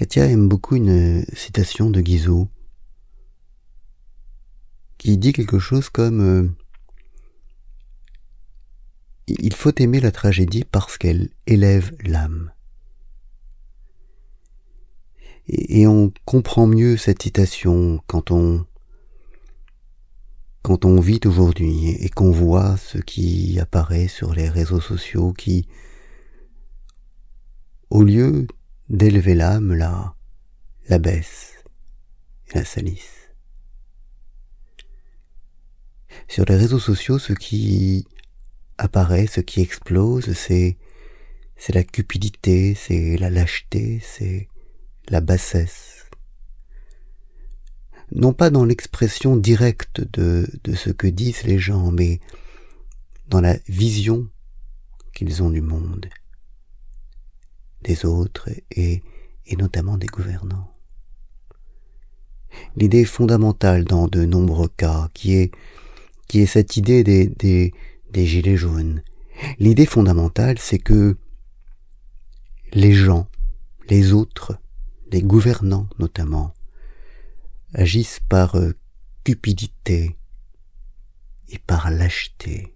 Katia aime beaucoup une citation de Guizot qui dit quelque chose comme euh, Il faut aimer la tragédie parce qu'elle élève l'âme. Et, on comprend mieux cette citation quand on quand on vit aujourd'hui et qu'on voit ce qui apparaît sur les réseaux sociaux qui, au lieu d'élever l'âme, la, la baisse et la salisse. Sur les réseaux sociaux, ce qui apparaît, ce qui explose, c'est, c'est la cupidité, c'est la lâcheté, c'est la bassesse. Non pas dans l'expression directe de, de ce que disent les gens, mais dans la vision qu'ils ont du monde, des autres et, et notamment des gouvernants. L'idée fondamentale dans de nombreux cas, qui est, qui est cette idée des, des, gilets jaunes, l'idée fondamentale, c'est que les gens, les autres, les gouvernants notamment, agissent par euh, cupidité et par lâcheté,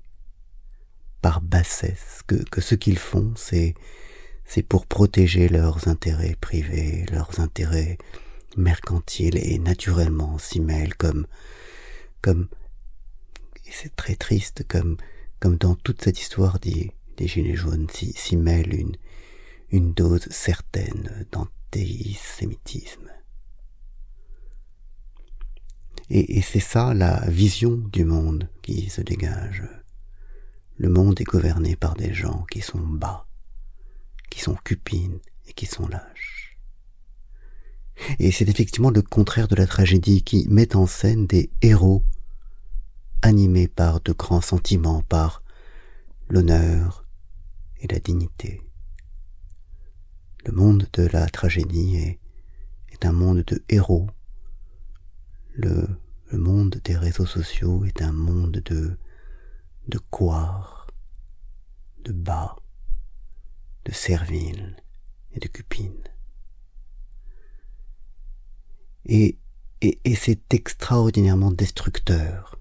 par bassesse, que, que ce qu'ils font, c'est c'est pour protéger leurs intérêts privés, leurs intérêts mercantiles et naturellement s'y mêlent comme comme et c'est très triste comme comme dans toute cette histoire des, des gilets jaunes s'y mêle une une dose certaine d'antisémitisme. Et, c'est ça la vision du monde qui se dégage. Le monde est gouverné par des gens qui sont bas, sont cupines et qui sont lâches. Et c'est effectivement le contraire de la tragédie qui met en scène des héros animés par de grands sentiments, par l'honneur et la dignité. Le monde de la tragédie est, un monde de héros. Le, monde des réseaux sociaux est un monde de, de de bas, de servile et de cupine. Et, c'est extraordinairement destructeur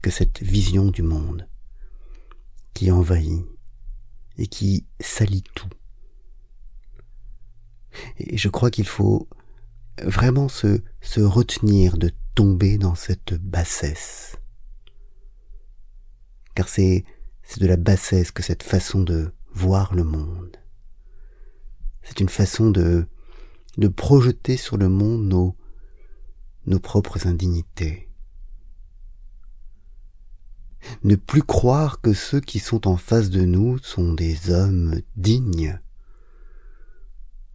que cette vision du monde qui envahit et qui salit tout. Et je crois qu'il faut vraiment se, retenir de tomber dans cette bassesse. Car c'est de la bassesse que cette façon de voir le monde. C'est une façon de, de projeter sur le monde nos, nos propres indignités. Ne plus croire que ceux qui sont en face de nous sont des hommes dignes.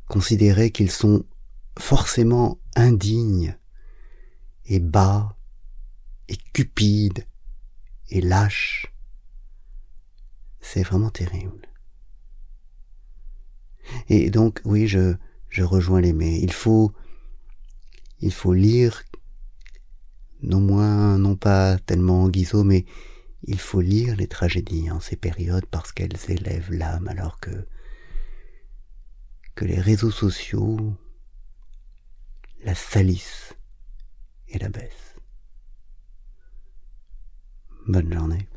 Considérer qu'ils sont forcément indignes et bas et cupides et lâches. C'est vraiment terrible. Et donc, oui, je, je rejoins l'aimé. Il faut, il faut lire, non moins, non pas tellement Guizot, mais il faut lire les tragédies en ces périodes parce qu'elles élèvent l'âme alors que, que les réseaux sociaux la salissent et la baissent. Bonne journée.